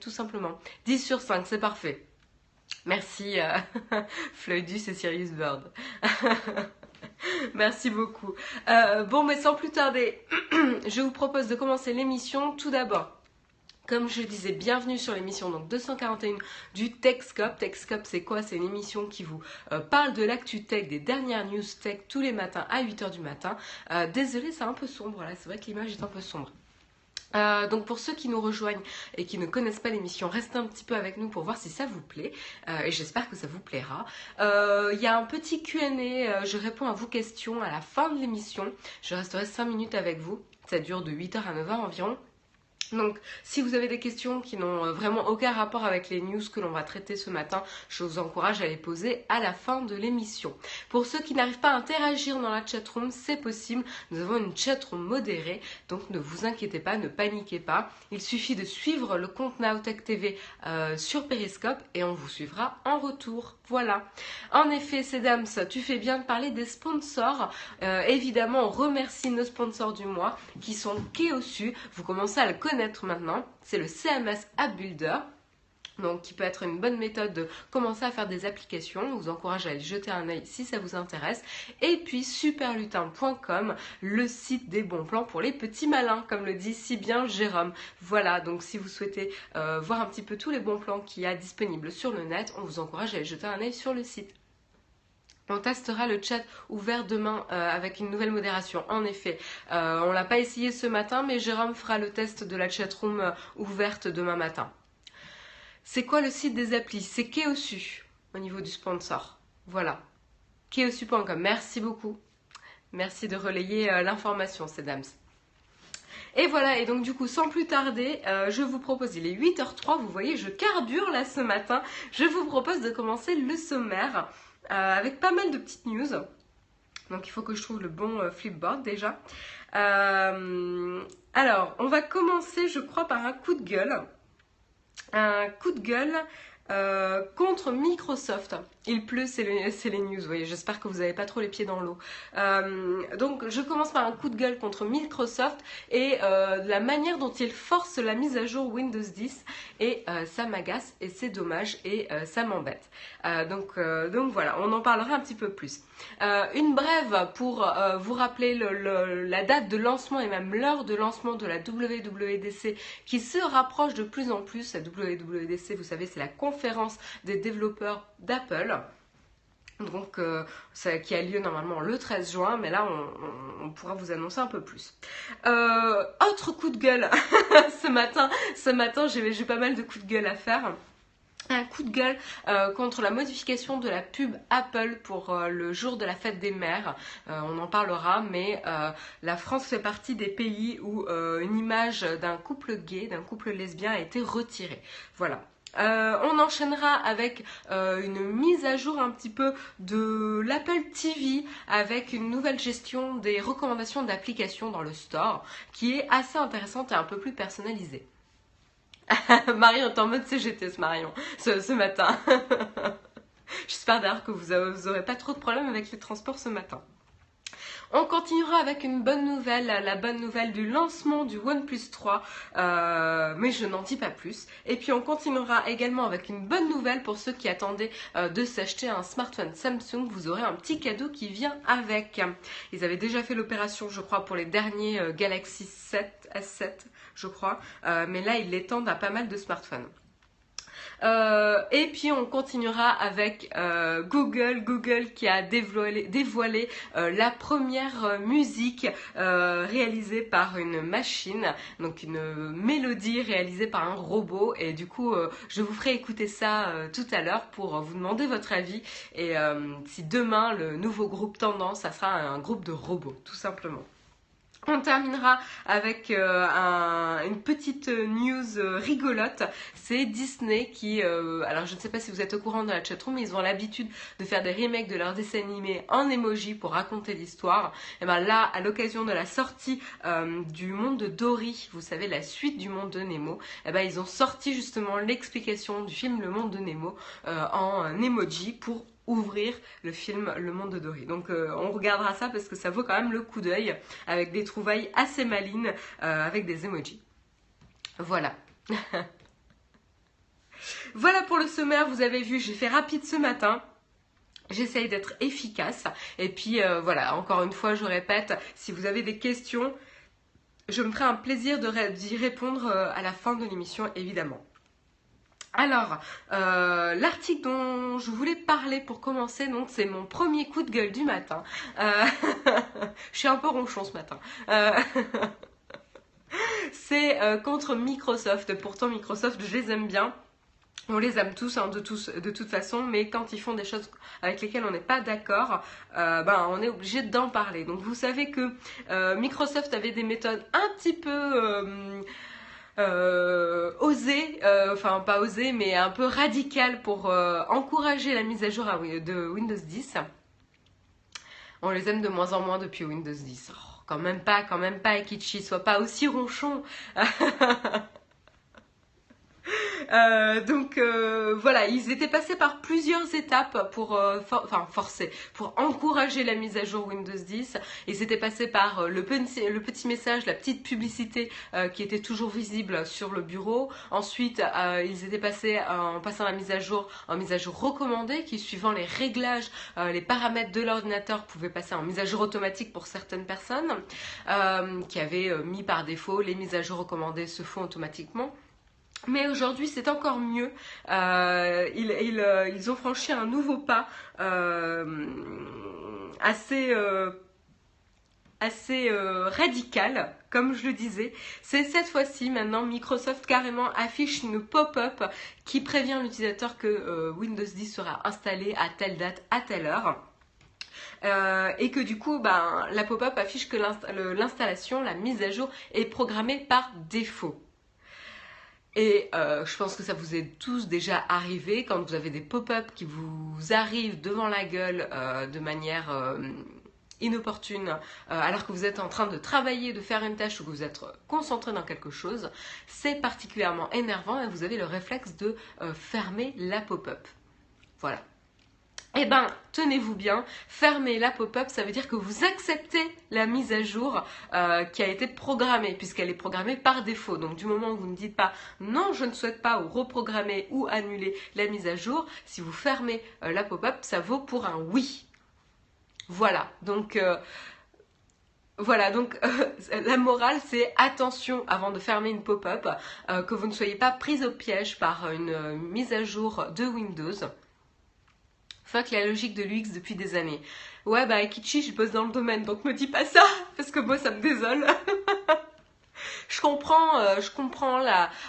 tout simplement. 10 sur 5, c'est parfait. Merci euh, Floydus et Sirius Bird. Merci beaucoup. Euh, bon, mais sans plus tarder, je vous propose de commencer l'émission tout d'abord. Comme je disais, bienvenue sur l'émission donc 241 du TechScope. TechScope, c'est quoi? C'est une émission qui vous euh, parle de l'actu tech, des dernières news tech tous les matins à 8h du matin. Euh, désolé, c'est un peu sombre là, c'est vrai que l'image est un peu sombre. Euh, donc pour ceux qui nous rejoignent et qui ne connaissent pas l'émission, restez un petit peu avec nous pour voir si ça vous plaît euh, et j'espère que ça vous plaira. Euh, il y a un petit Q&A, je réponds à vos questions à la fin de l'émission. Je resterai 5 minutes avec vous, ça dure de 8h à 9h environ. Donc, si vous avez des questions qui n'ont euh, vraiment aucun rapport avec les news que l'on va traiter ce matin, je vous encourage à les poser à la fin de l'émission. Pour ceux qui n'arrivent pas à interagir dans la chatroom, c'est possible. Nous avons une chatroom modérée, donc ne vous inquiétez pas, ne paniquez pas. Il suffit de suivre le compte Naotech TV euh, sur Periscope et on vous suivra en retour. Voilà. En effet, Sedams, tu fais bien de parler des sponsors. Euh, évidemment, on remercie nos sponsors du mois qui sont Keosu. Vous commencez à le connaître maintenant. C'est le CMS App Builder. Donc, qui peut être une bonne méthode de commencer à faire des applications. Je vous encourage à aller jeter un œil si ça vous intéresse. Et puis, superlutin.com, le site des bons plans pour les petits malins, comme le dit si bien Jérôme. Voilà, donc si vous souhaitez euh, voir un petit peu tous les bons plans qu'il y a disponibles sur le net, on vous encourage à aller jeter un œil sur le site. On testera le chat ouvert demain euh, avec une nouvelle modération. En effet, euh, on l'a pas essayé ce matin, mais Jérôme fera le test de la chatroom ouverte demain matin. C'est quoi le site des applis? C'est Keosu au niveau du sponsor. Voilà. Keosu.com. Merci beaucoup. Merci de relayer euh, l'information, ces dames. Et voilà, et donc du coup, sans plus tarder, euh, je vous propose, il est 8h03, vous voyez, je carbure là ce matin, je vous propose de commencer le sommaire euh, avec pas mal de petites news. Donc il faut que je trouve le bon flipboard déjà. alors, on va commencer, je crois, par un coup de gueule un coup de gueule euh, contre Microsoft. Il pleut, c'est les, news, voyez, j'espère que vous n'avez pas trop les pieds dans l'eau. Euh, donc je commence par un coup de gueule contre Microsoft et euh, la manière dont il force la mise à jour Windows 10 et ça m'agace et c'est dommage et ça m'embête. donc voilà, on en parlera un petit peu plus. Une brève pour vous rappeler la date de lancement et même l'heure de lancement de la WWDC qui se rapproche de plus en plus. La WWDC, vous savez, c'est la conférence des développeurs d'Apple donc euh, qui a lieu normalement le 13 juin, mais là on, pourra vous annoncer un peu plus. Euh, autre coup de gueule ce matin, ce matin j'ai pas mal de coups de gueule à faire. Un coup de gueule euh, contre la modification de la pub Apple pour le jour de la fête des mères. on en parlera, mais la France fait partie des pays où une image d'un couple gay, d'un couple lesbien a été retirée. Voilà, euh, on enchaînera avec euh, une mise à jour un petit peu de l'Apple TV avec une nouvelle gestion des recommandations d'applications dans le store qui est assez intéressante et un peu plus personnalisée. Marion est en mode CGT ce Marion ce, matin. J'espère d'ailleurs que vous n'aurez pas trop de problèmes avec les transports ce matin. On continuera avec une bonne nouvelle, la bonne nouvelle du lancement du OnePlus 3, euh, mais je n'en dis pas plus. Et puis on continuera également avec une bonne nouvelle pour ceux qui attendaient euh, de s'acheter un smartphone Samsung. Vous aurez un petit cadeau qui vient avec. Ils avaient déjà fait l'opération, je crois, pour les derniers euh, Galaxy 7, S7, je crois, mais là ils l'étendent à pas mal de smartphones. Euh, et puis on continuera avec euh, Google, Google qui a dévoilé, euh, la première musique réalisée par une machine, donc une mélodie réalisée par un robot. Et du coup, je vous ferai écouter ça tout à l'heure pour vous demander votre avis. Et si demain le nouveau groupe Tendance, ça sera un groupe de robots, tout simplement. On terminera avec euh, une petite news euh, rigolote. C'est Disney qui, euh, alors je ne sais pas si vous êtes au courant de la chatroom, mais ils ont l'habitude de faire des remakes de leurs dessins animés en emoji pour raconter l'histoire. Et ben là, à l'occasion de la sortie du monde de Dory, vous savez la suite du monde de Nemo, et ben ils ont sorti justement l'explication du film Le Monde de Nemo en emoji pour ouvrir le film Le Monde de Dory. Donc euh, on regardera ça parce que ça vaut quand même le coup d'œil avec des trouvailles assez malines euh, avec des emojis. Voilà. le sommaire, vous avez vu, j'ai fait rapide ce matin. J'essaye d'être efficace. Et puis voilà, encore une fois, je répète, si vous avez des questions, je me ferai un plaisir d'y répondre à la fin de l'émission, évidemment. Alors, euh, l'article dont je voulais parler pour commencer, donc c'est mon premier coup de gueule du matin. Euh, je suis un peu ronchon ce matin. Euh, c'est contre Microsoft. Pourtant, Microsoft, je les aime bien. On les aime tous, hein, de, tous, de toute façon, mais quand ils font des choses avec lesquelles on n'est pas d'accord, ben, on est obligé d'en parler. Donc vous savez que Microsoft avait des méthodes un petit peu osé, euh, enfin pas osé, mais un peu radical pour euh, encourager la mise à jour de Windows 10. On les aime de moins en moins depuis Windows 10. quand même pas, quand même pas, Ekichi, sois pas aussi ronchon. Euh, donc euh, voilà, ils étaient passés par plusieurs étapes pour euh, forcer, pour encourager la mise à jour Windows 10. Ils étaient passés par le, petit, le petit message, la petite publicité qui était toujours visible sur le bureau. Ensuite, ils étaient passés en passant la mise à jour en mise à jour recommandée, qui suivant les réglages, les paramètres de l'ordinateur pouvaient passer en mise à jour automatique pour certaines personnes qui avaient mis par défaut les mises à jour recommandées se font automatiquement. Mais aujourd'hui, c'est encore mieux. Euh, euh, ils, ont franchi un nouveau pas euh, assez, assez radical, comme je le disais. C'est cette fois-ci, maintenant, Microsoft carrément affiche une pop-up qui prévient l'utilisateur que Windows 10 sera installé à telle date, à telle heure. et que du coup, ben, la pop-up affiche que l'installation, la mise à jour est programmée par défaut. Et euh, je pense que ça vous est tous déjà arrivé quand vous avez des pop-up qui vous arrivent devant la gueule euh, de manière euh, inopportune alors que vous êtes en train de travailler, de faire une tâche ou que vous êtes concentré dans quelque chose. C'est particulièrement énervant et vous avez le réflexe de fermer la pop-up. Voilà. Eh ben, tenez-vous bien, fermez la pop-up, ça veut dire que vous acceptez la mise à jour euh, qui a été programmée, puisqu'elle est programmée par défaut. Donc du moment où vous ne dites pas non, je ne souhaite pas ou reprogrammer ou annuler la mise à jour, si vous fermez euh, la pop-up, ça vaut pour un oui. Voilà, donc... Euh, voilà, donc la morale, c'est attention avant de fermer une pop-up, que vous ne soyez pas prise au piège par une mise à jour de Windows. Fuck la logique de l'UX depuis des années. Ouais, bah, Kichi, je bosse dans le domaine, donc me dis pas ça, parce que moi, ça me désole. je comprends, euh, je comprends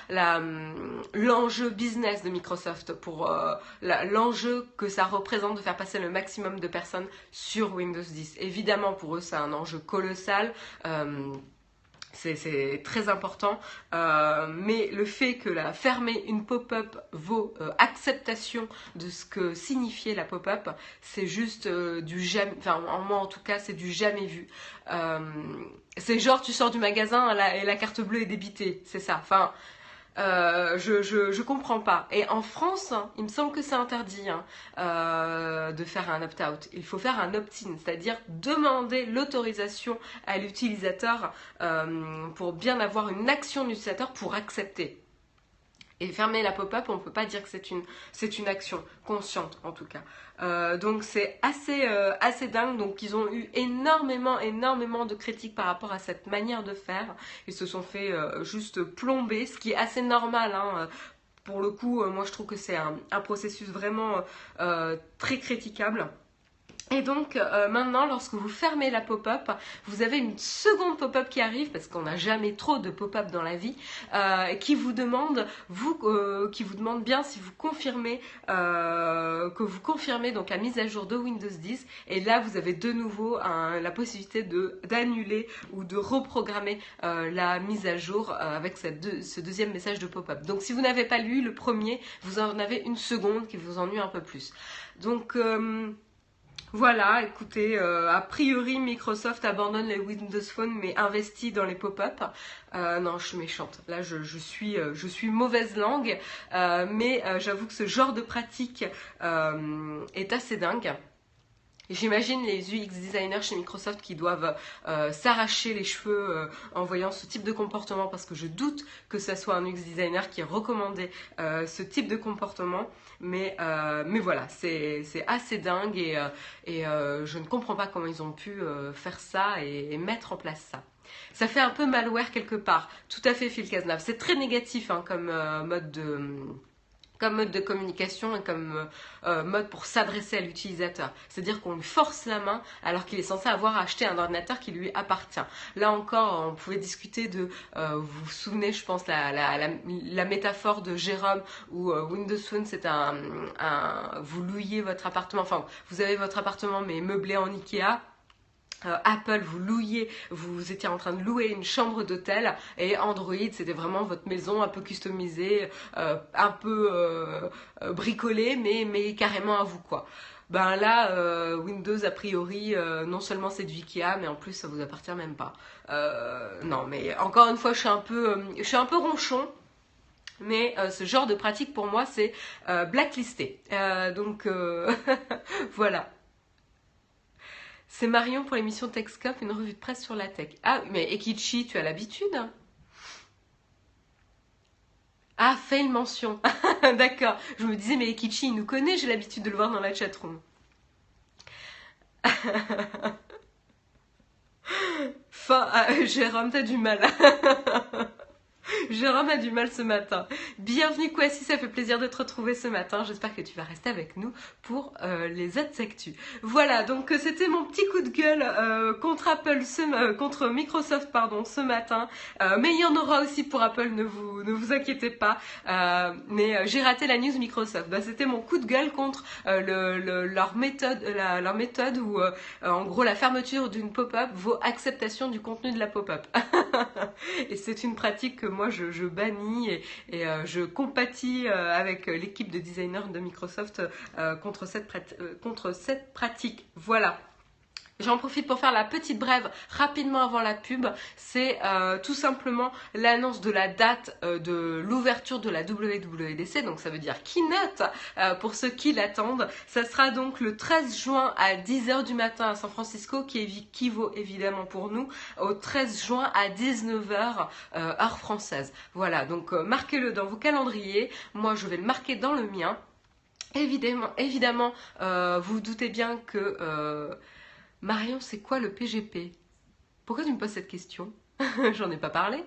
hum, l'enjeu business de Microsoft pour euh, l'enjeu que ça représente de faire passer le maximum de personnes sur Windows 10. Évidemment, pour eux, c'est un enjeu colossal. Hum, c'est très important. Euh, mais le fait que la fermer une pop-up vaut euh, acceptation de ce que signifiait la pop-up, c'est juste euh, du jamais. Enfin, en moi en tout cas, c'est du jamais vu. c'est genre tu sors du magasin et la carte bleue est débitée, c'est ça. Euh, je, je, comprends pas. Et en France, il me semble que c'est interdit hein, euh, de faire un opt-out. Il faut faire un opt-in, c'est-à-dire demander l'autorisation à l'utilisateur euh, pour bien avoir une action d'utilisateur pour accepter. Et fermer la pop-up, on ne peut pas dire que c'est une, c'est une action consciente en tout cas. Euh, donc c'est assez, euh, assez dingue. Donc ils ont eu énormément, énormément de critiques par rapport à cette manière de faire. Ils se sont fait euh, juste plomber, ce qui est assez normal. Hein. Pour le coup, moi je trouve que c'est un, un processus vraiment très critiquable. Et donc euh, maintenant, lorsque vous fermez la pop-up, vous avez une seconde pop-up qui arrive parce qu'on n'a jamais trop de pop-up dans la vie, euh, qui vous demande, vous, euh, qui vous demande bien si vous confirmez que vous confirmez donc la mise à jour de Windows 10. Et là, vous avez de nouveau la possibilité d'annuler ou de reprogrammer la mise à jour avec ce deuxième message de pop-up. Donc si vous n'avez pas lu le premier, vous en avez une seconde qui vous ennuie un peu plus. Donc voilà, écoutez, euh, a priori Microsoft abandonne les Windows Phone mais investit dans les pop-up. Euh, non, je suis méchante. Là, je, suis, euh, je suis mauvaise langue, mais j'avoue que ce genre de pratique est assez dingue. J'imagine les UX designers chez Microsoft qui doivent euh, s'arracher les cheveux euh, en voyant ce type de comportement parce que je doute que ce soit un UX designer qui ait recommandé euh, ce type de comportement. Mais, mais voilà, c'est assez dingue et, et je ne comprends pas comment ils ont pu faire ça et, mettre en place ça. Ça fait un peu malware quelque part. Tout à fait, Phil Cazenave. C'est très négatif hein, comme mode de comme mode de communication et comme euh, euh, mode pour s'adresser à l'utilisateur. C'est-à-dire qu'on lui force la main alors qu'il est censé avoir acheté un ordinateur qui lui appartient. Là encore, on pouvait discuter de, euh, vous vous souvenez, je pense, la, la, métaphore de Jérôme où Windows Phone, c'est un, un, vous louiez votre appartement, enfin, vous avez votre appartement mais meublé en Ikea Apple, vous louiez, vous étiez en train de louer une chambre d'hôtel et Android, c'était vraiment votre maison un peu customisée, euh, un peu euh, bricolée, mais, carrément à vous quoi. Ben là, Windows a priori, non seulement c'est du Ikea, mais en plus ça vous appartient même pas. non, mais encore une fois, je suis un peu, je suis un peu ronchon. Mais ce genre de pratique pour moi c'est blacklisté. donc voilà. C'est Marion pour l'émission TechScope, une revue de presse sur la tech. Ah, mais Ekichi, tu as l'habitude Ah, fail mention. D'accord. Je me disais, mais Ekichi, il nous connaît, j'ai l'habitude de le voir dans la chatroom. Fin, ah, Jérôme, t'as du mal. Jérôme a du mal ce matin. Bienvenue Kwasi, ça fait plaisir de te retrouver ce matin. J'espère que tu vas rester avec nous pour euh, les autres actus. Voilà, donc euh, c'était mon petit coup de gueule euh, contre Apple, contre Microsoft pardon, ce matin. mais il y en aura aussi pour Apple, ne vous, ne vous inquiétez pas. mais j'ai raté la news Microsoft. Bah, c'était mon coup de gueule contre leur méthode, leur méthode où en gros la fermeture d'une pop-up vaut acceptation du contenu de la pop-up. Et c'est une pratique que moi je, bannis et, euh, je compatis euh, avec l'équipe de designers de Microsoft euh, contre cette pratique. Voilà. J'en profite pour faire la petite brève rapidement avant la pub. C'est euh, tout simplement l'annonce de la date euh, de l'ouverture de la WWDC. Donc ça veut dire keynote euh, pour ceux qui l'attendent. Ça sera donc le 13 juin à 10h du matin à San Francisco qui équivaut évidemment pour nous au 13 juin à 19h heure française. Voilà, donc marquez-le dans vos calendriers. Moi je vais le marquer dans le mien. Évidemment, évidemment vous doutez bien que Marion, c'est quoi le PGP Pourquoi tu me poses cette question? J'en ai pas parlé.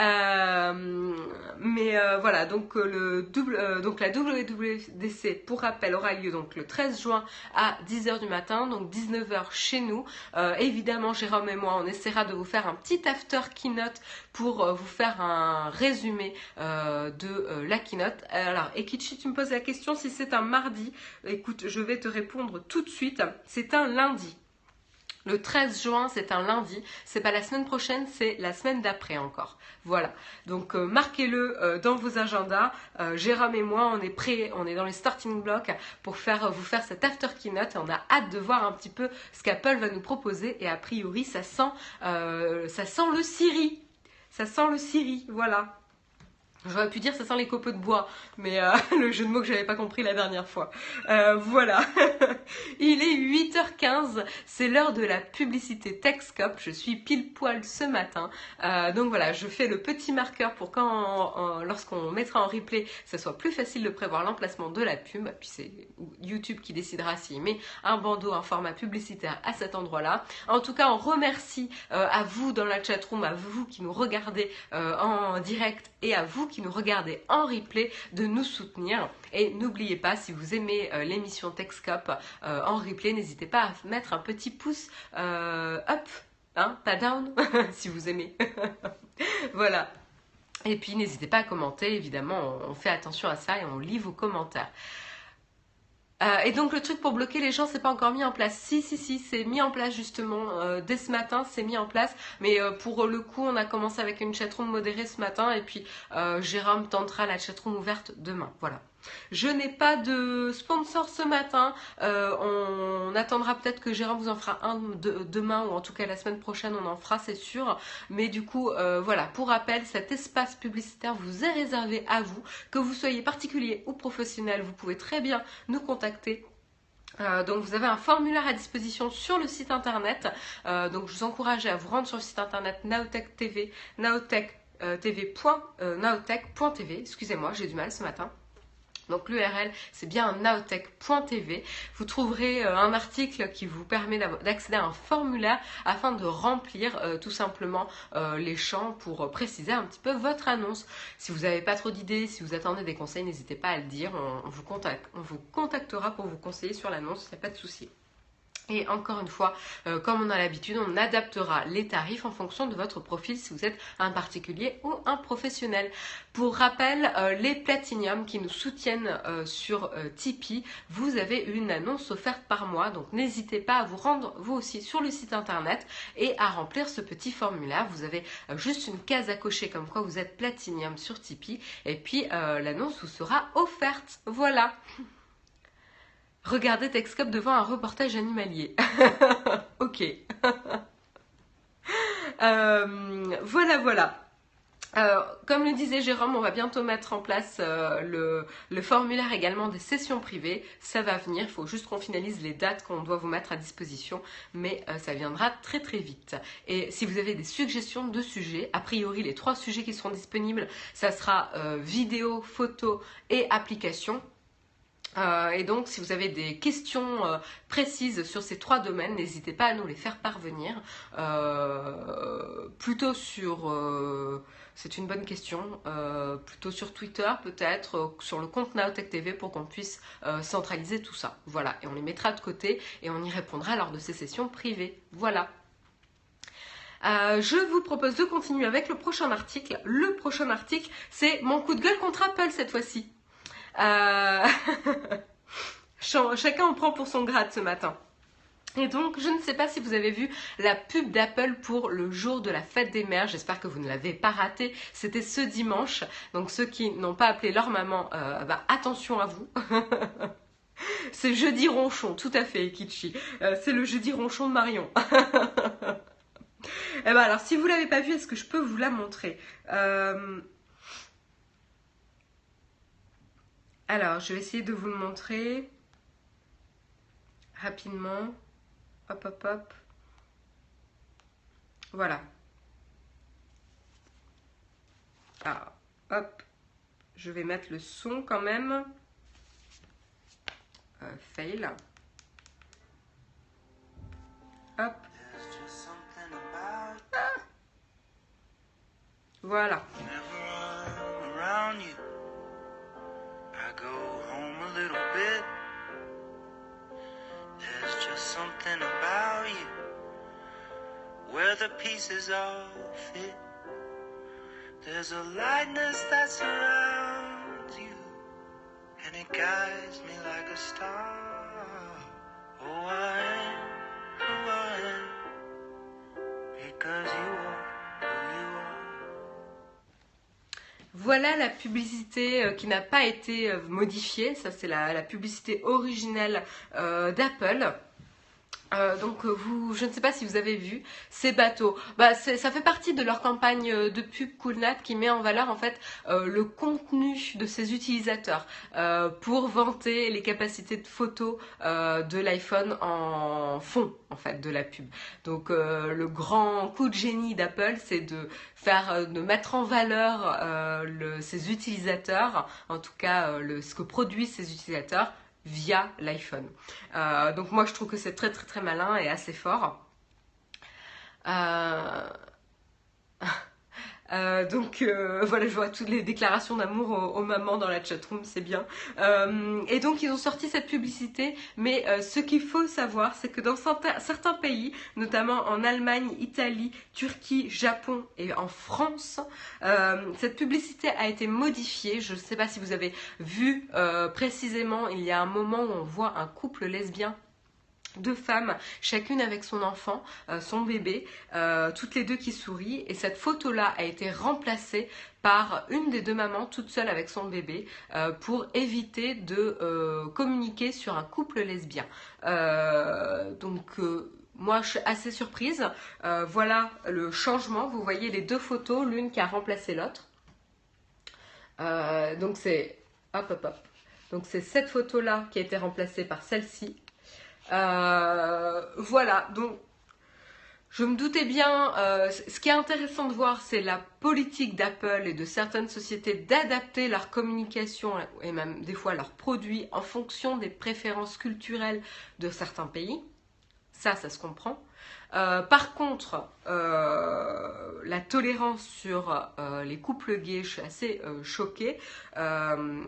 Euh, mais euh, voilà, donc, euh, le double, donc la WWDC, pour rappel, aura lieu donc le 13 juin à 10h du matin, donc 19h chez nous. évidemment, Jérôme et moi, on essaiera de vous faire un petit after keynote pour vous faire un résumé de la keynote. Alors, Ekichi, tu me poses la question si c'est un mardi. Écoute, je vais te répondre tout de suite. C'est un lundi. Le 13 juin, c'est un lundi. C'est pas la semaine prochaine, c'est la semaine d'après encore. Voilà. Donc euh, marquez-le euh, dans vos agendas. Euh, Jérôme et moi, on est prêts, on est dans les starting blocks pour faire vous faire cette after keynote on a hâte de voir un petit peu ce qu'Apple va nous proposer. Et a priori, ça sent, ça sent le Siri. Ça sent le Siri. Voilà. J'aurais pu dire ça sent les copeaux de bois, mais euh, le jeu de mots que j'avais pas compris la dernière fois. Euh, voilà. Il est 8h15, c'est l'heure de la publicité Techscope. Je suis pile poil ce matin. Euh, donc voilà, je fais le petit marqueur pour quand, lorsqu'on mettra en replay, ça soit plus facile de prévoir l'emplacement de la pub. Puis c'est YouTube qui décidera s'il met un bandeau, un format publicitaire à cet endroit-là. En tout cas, on remercie à vous dans la chatroom, à vous qui nous regardez en direct et à vous qui nous regardez en replay de nous soutenir. Et n'oubliez pas, si vous aimez euh, l'émission Techscope euh, en replay, n'hésitez pas à mettre un petit pouce euh, up, hein, pas down, si vous aimez. voilà. Et puis n'hésitez pas à commenter, évidemment, on fait attention à ça et on lit vos commentaires. Euh, et donc le truc pour bloquer les gens, c'est pas encore mis en place. Si, si, si, c'est mis en place justement. Euh, dès ce matin, c'est mis en place. Mais euh, pour le coup, on a commencé avec une chatroom modérée ce matin et puis Jérôme tentera la chatroom ouverte demain. Voilà. Je n'ai pas de sponsor ce matin. Euh, on, attendra peut-être que Jérôme vous en fera un demain ou en tout cas la semaine prochaine, on en fera, c'est sûr. Mais du coup, euh, voilà, pour rappel, cet espace publicitaire vous est réservé à vous. Que vous soyez particulier ou professionnel, vous pouvez très bien nous contacter Euh, donc vous avez un formulaire à disposition sur le site internet. Donc je vous encourage à vous rendre sur le site internet Naotech TV, naotech, excusez-moi, j'ai du mal ce matin. Donc l'URL, c'est bien naotech.tv. Vous trouverez euh, un article qui vous permet d'accéder à un formulaire afin de remplir euh, tout simplement euh, les champs pour préciser un petit peu votre annonce. Si vous n'avez pas trop d'idées, si vous attendez des conseils, n'hésitez pas à le dire. On, vous, on vous contactera pour vous conseiller sur l'annonce, il n'y a pas de souci. Et encore une fois, euh, comme on a l'habitude, on adaptera les tarifs en fonction de votre profil si vous êtes un particulier ou un professionnel. Pour rappel, euh, les Platinium qui nous soutiennent euh, sur Tipeee, vous avez une annonce offerte par mois. Donc n'hésitez pas à vous rendre vous aussi sur le site internet et à remplir ce petit formulaire. Vous avez juste une case à cocher comme quoi vous êtes Platinium sur Tipeee. Et puis l'annonce vous sera offerte. Voilà. Regardez Texcope devant un reportage animalier. ok. Euh, voilà, voilà. Euh, comme le disait Jérôme, on va bientôt mettre en place euh, le, formulaire également des sessions privées. Ça va venir, il faut juste qu'on finalise les dates qu'on doit vous mettre à disposition, mais ça viendra très très vite. Et si vous avez des suggestions de sujets, a priori les trois sujets qui seront disponibles, ça sera vidéo, photo et application. Euh, et donc, si vous avez des questions euh, précises sur ces trois domaines, n'hésitez pas à nous les faire parvenir. Euh, plutôt sur, plutôt sur Twitter peut-être, sur le compte Naotech TV pour qu'on puisse centraliser tout ça. Voilà, et on les mettra de côté et on y répondra lors de ces sessions privées. Voilà. je vous propose de continuer avec le prochain article. Le prochain article, c'est mon coup de gueule contre Apple cette fois-ci. Euh, chacun en prend pour son grade ce matin. Et donc, je ne sais pas si vous avez vu la pub d'Apple pour le jour de la fête des mères. J'espère que vous ne l'avez pas raté. C'était ce dimanche. Donc, ceux qui n'ont pas appelé leur maman, euh, bah, attention à vous. C'est jeudi ronchon, tout à fait, Kichi. Euh, c'est le jeudi ronchon de Marion. eh ben alors, si vous l'avez pas vu, est-ce que je peux vous la montrer? Alors, je vais essayer de vous le montrer rapidement. Hop, hop, hop. Voilà. Alors, hop. Je vais mettre le son quand même. Euh, fail. Hop. Ah. Voilà. Go home a little bit. There's just something about you where the pieces all fit. There's a lightness that surrounds you, and it guides me like a star. Voilà la publicité euh, qui n'a pas été euh, modifiée. Ça, c'est la, publicité originelle euh, d'Apple. Euh, donc euh, vous, je ne sais pas si vous avez vu ces bateaux. Bah, ça fait partie de leur campagne euh, de pub CoolNat qui met en valeur en fait le contenu de ses utilisateurs pour vanter les capacités de photo de l'iPhone en fond en fait de la pub. Donc le grand coup de génie d'Apple, c'est de faire, de mettre en valeur ses utilisateurs, en tout cas ce que produisent ses utilisateurs via l'iPhone. Euh, donc moi je trouve que c'est très très très malin et assez fort. Euh, euh, donc euh, voilà, je vois toutes les déclarations d'amour aux, mamans dans la chatroom, c'est bien. Euh, et donc ils ont sorti cette publicité, mais ce qu'il faut savoir, c'est que dans certains, pays, notamment en Allemagne, Italie, Turquie, Japon et en France, cette publicité a été modifiée. Je ne sais pas si vous avez vu précisément, il y a un moment où on voit un couple lesbien deux femmes, chacune avec son enfant, euh, son bébé, euh, toutes les deux qui sourient. Et cette photo-là a été remplacée par une des deux mamans toute seule avec son bébé euh, pour éviter de communiquer sur un couple lesbien. donc moi, je suis assez surprise. voilà le changement. Vous voyez les deux photos, l'une qui a remplacé l'autre. donc c'est hop hop hop. Donc c'est cette photo là qui a été remplacée par celle-ci voilà, donc je me doutais bien, euh, ce qui est intéressant de voir, c'est la politique d'Apple et de certaines sociétés d'adapter leur communication et même des fois leurs produits en fonction des préférences culturelles de certains pays. Ça, ça se comprend. Euh, par contre, euh, la tolérance sur les couples gays, je suis assez choquée. Enfin,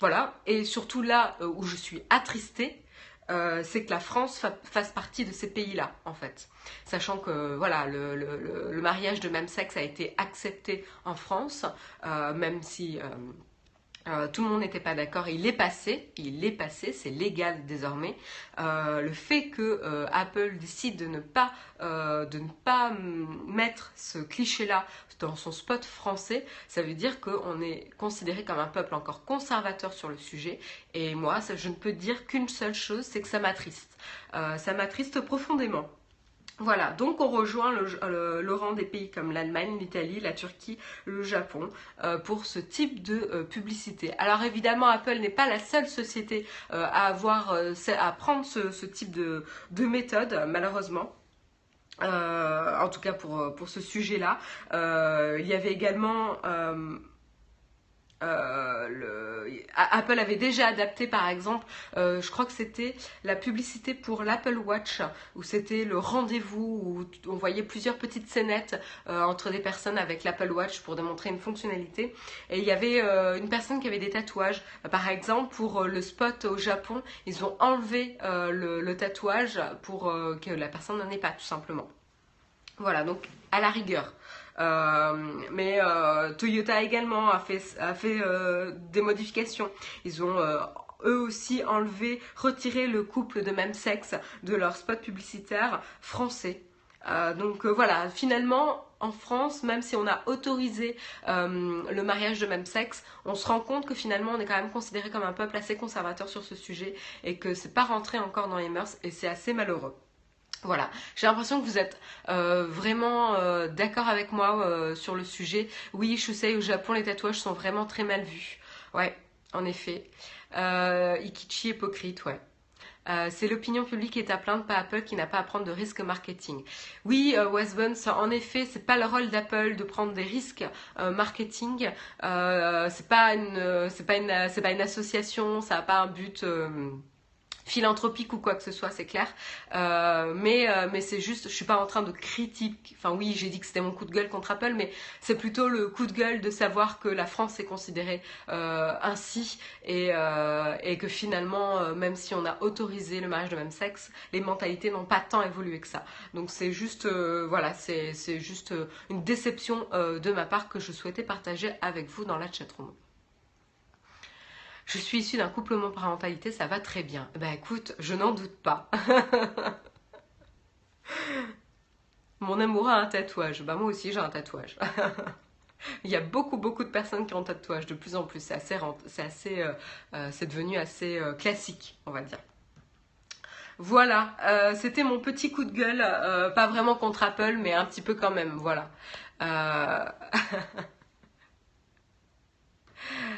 voilà. Et surtout là où je suis attristée, euh, c'est que la France fasse partie de ces pays-là, en fait. Sachant que voilà, le, mariage de même sexe a été accepté en France, euh, même si euh, euh, tout le monde n'était pas d'accord, il est passé, il est passé, c'est légal désormais. Euh, le fait que euh, Apple décide de ne pas, de ne pas mettre ce cliché-là dans son spot français, ça veut dire qu'on est considéré comme un peuple encore conservateur sur le sujet. Et moi, je ne peux dire qu'une seule chose, c'est que ça m'attriste. ça m'attriste profondément. Voilà, donc on rejoint le, rang des pays comme l'Allemagne, l'Italie, la Turquie, le Japon euh, pour ce type de euh, publicité. Alors évidemment, Apple n'est pas la seule société euh, à avoir, à prendre ce, type de, de, méthode, malheureusement. en tout cas pour, pour ce sujet-là. il y avait également euh, le... Apple avait déjà adapté par exemple, euh, je crois que c'était la publicité pour l'Apple Watch, où c'était le rendez-vous, où on voyait plusieurs petites scénettes euh, entre des personnes avec l'Apple Watch pour démontrer une fonctionnalité. Et il y avait une personne qui avait des tatouages. Par exemple, pour le spot au Japon, ils ont enlevé le, le, tatouage pour que la personne n'en ait pas, tout simplement. Voilà, donc à la rigueur. Euh, mais euh, Toyota également a fait, euh, des modifications. Ils ont eux aussi enlevé, retiré le couple de même sexe de leur spot publicitaire français. donc voilà, finalement, en France, même si on a autorisé le mariage de même sexe, on se rend compte que finalement on est quand même considéré comme un peuple assez conservateur sur ce sujet et que c'est pas rentré encore dans les mœurs et c'est assez malheureux. Voilà, j'ai l'impression que vous êtes euh, vraiment euh, d'accord avec moi euh, sur le sujet. Oui, je sais, au Japon, les tatouages sont vraiment très mal vus. Ouais, en effet. Ikichi hypocrite, ouais. c'est l'opinion publique qui est à plaindre, pas Apple qui n'a pas à prendre de risques marketing. Oui, Wes en effet, c'est pas le rôle d'Apple de prendre des risques marketing. c'est pas pas c'est pas une association, ça n'a pas un but philanthropique ou quoi que ce soit, c'est clair. Euh, mais euh, mais c'est juste, je suis pas en train de critiquer. Enfin oui, j'ai dit que c'était mon coup de gueule contre Apple, mais c'est plutôt le coup de gueule de savoir que la France est considérée euh, ainsi et, et que finalement, même si on a autorisé le mariage de même sexe, les mentalités n'ont pas tant évolué que ça. Donc c'est juste, voilà, c'est juste une déception de ma part que je souhaitais partager avec vous dans la chatroom. Je suis issue d'un couple parentalité, ça va très bien. Bah écoute, je n'en doute pas. Mon amoureux a un tatouage. Bah moi aussi j'ai un tatouage. Il y a beaucoup beaucoup de personnes qui ont un tatouage de plus en plus. C'est euh, euh, devenu assez euh, classique, on va dire. Voilà, c'était mon petit coup de gueule, pas vraiment contre Apple, mais un petit peu quand même, voilà.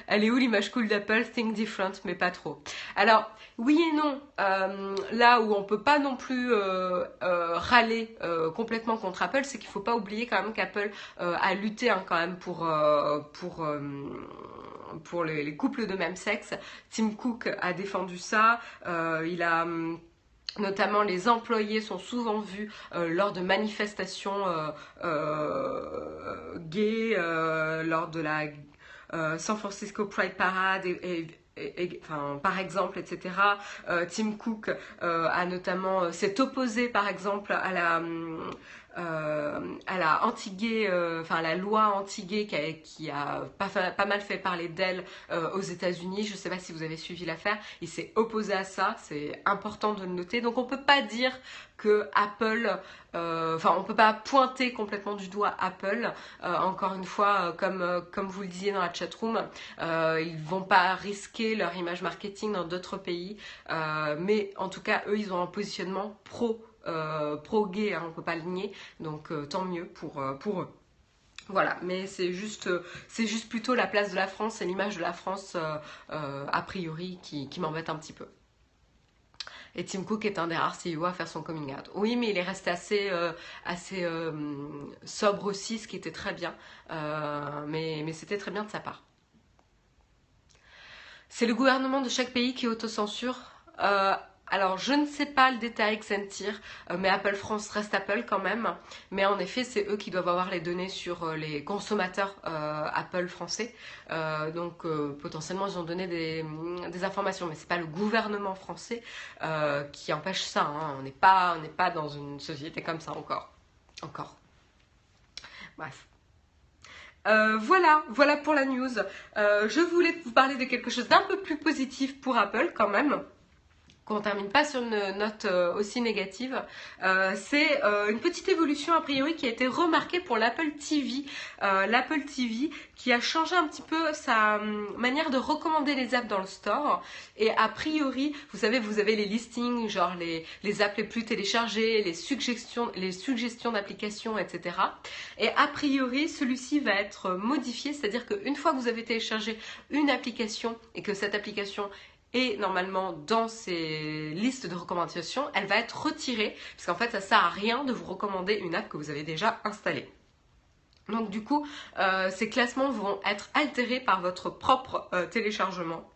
Elle est où l'image cool d'Apple? Think different, mais pas trop. Alors, oui et non. Euh, là où on peut pas non plus euh, euh, râler complètement contre Apple, c'est qu'il faut pas oublier quand même qu'Apple a lutté hein, quand même pour les, les, couples de même sexe. Tim Cook a défendu ça. il a Notamment, les employés sont souvent vus lors de manifestations gays, lors de la San Francisco Pride Parade et, par exemple, etc. Euh, Tim Cook euh, a notamment s'est opposé, par exemple, à la euh, à la anti enfin la loi anti-gay qui a, pas, mal fait parler d'elle aux États-Unis. Je ne sais pas si vous avez suivi l'affaire. Il s'est opposé à ça. C'est important de le noter. Donc on peut pas dire que Apple, euh, enfin on peut pas pointer complètement du doigt Apple. Euh, encore une fois, euh, comme comme vous le disiez dans la chatroom, euh, ils vont pas risquer leur image marketing dans d'autres pays, mais en tout cas eux ils ont un positionnement pro pro gay, hein, on peut pas le nier, donc tant mieux pour pour eux. Voilà, mais c'est juste, c'est juste plutôt la place de la France et l'image de la France a priori qui m'embête un petit peu. Et Tim Cook est un des rares CEO à faire son coming out. Oui, mais il est resté assez, euh, assez euh, sobre aussi, ce qui était très bien. Euh, mais, mais c'était très bien de sa part. C'est le gouvernement de chaque pays qui autocensure. Alors, je ne sais pas le détail Accenture, euh, mais Apple France reste Apple quand même. Mais en effet, c'est eux qui doivent avoir les données sur euh, les consommateurs euh, Apple français. donc, potentiellement, ils ont donné des, informations, mais ce n'est pas le gouvernement français qui empêche ça. Hein. On n'est pas, pas dans une société comme ça encore. Encore. Bref. voilà, voilà pour la news. je voulais vous parler de quelque chose d'un peu plus positif pour Apple quand même qu'on termine pas sur une note euh, aussi négative, euh, c'est euh, une petite évolution a priori qui a été remarquée pour l'Apple TV. L'Apple TV qui a changé un petit peu sa hum, manière de recommander les apps dans le store. Et a priori, vous savez, vous avez les listings, genre les, les apps les plus téléchargées, les suggestions, les suggestions d'applications, etc. Et a priori, celui-ci va être modifié, c'est-à-dire qu'une fois que vous avez téléchargé une application et que cette application et normalement dans ces listes de recommandations, elle va être retirée parce qu'en fait ça sert à rien de vous recommander une app que vous avez déjà installée. Donc du coup, euh, ces classements vont être altérés par votre propre euh, téléchargement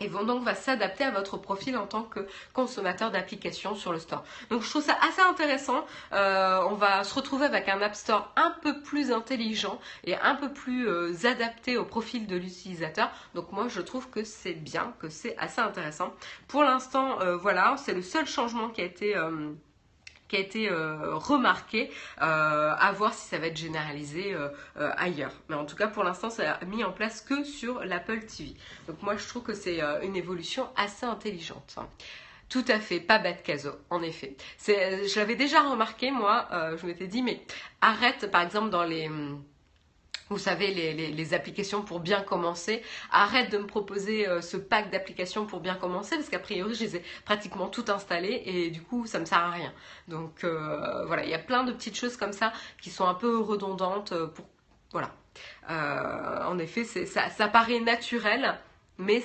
et donc va s'adapter à votre profil en tant que consommateur d'applications sur le store. Donc je trouve ça assez intéressant. Euh, on va se retrouver avec un App Store un peu plus intelligent et un peu plus euh, adapté au profil de l'utilisateur. Donc moi je trouve que c'est bien, que c'est assez intéressant. Pour l'instant, euh, voilà, c'est le seul changement qui a été a été euh, remarqué, euh, à voir si ça va être généralisé euh, ailleurs. Mais en tout cas, pour l'instant, ça a mis en place que sur l'Apple TV. Donc moi, je trouve que c'est une évolution assez intelligente. Tout à fait, pas bête caso, en effet. Je l'avais déjà remarqué, moi, je m'étais dit, mais arrête, par exemple, dans les vous savez, les, applications pour bien commencer. Arrête de me proposer euh, ce pack d'applications pour bien commencer parce qu'a priori, je les ai pratiquement toutes installées et du coup, ça me sert à rien. Donc euh, voilà, il y a plein de petites choses comme ça qui sont un peu redondantes euh, pour voilà. en effet, ça, ça paraît naturel, mais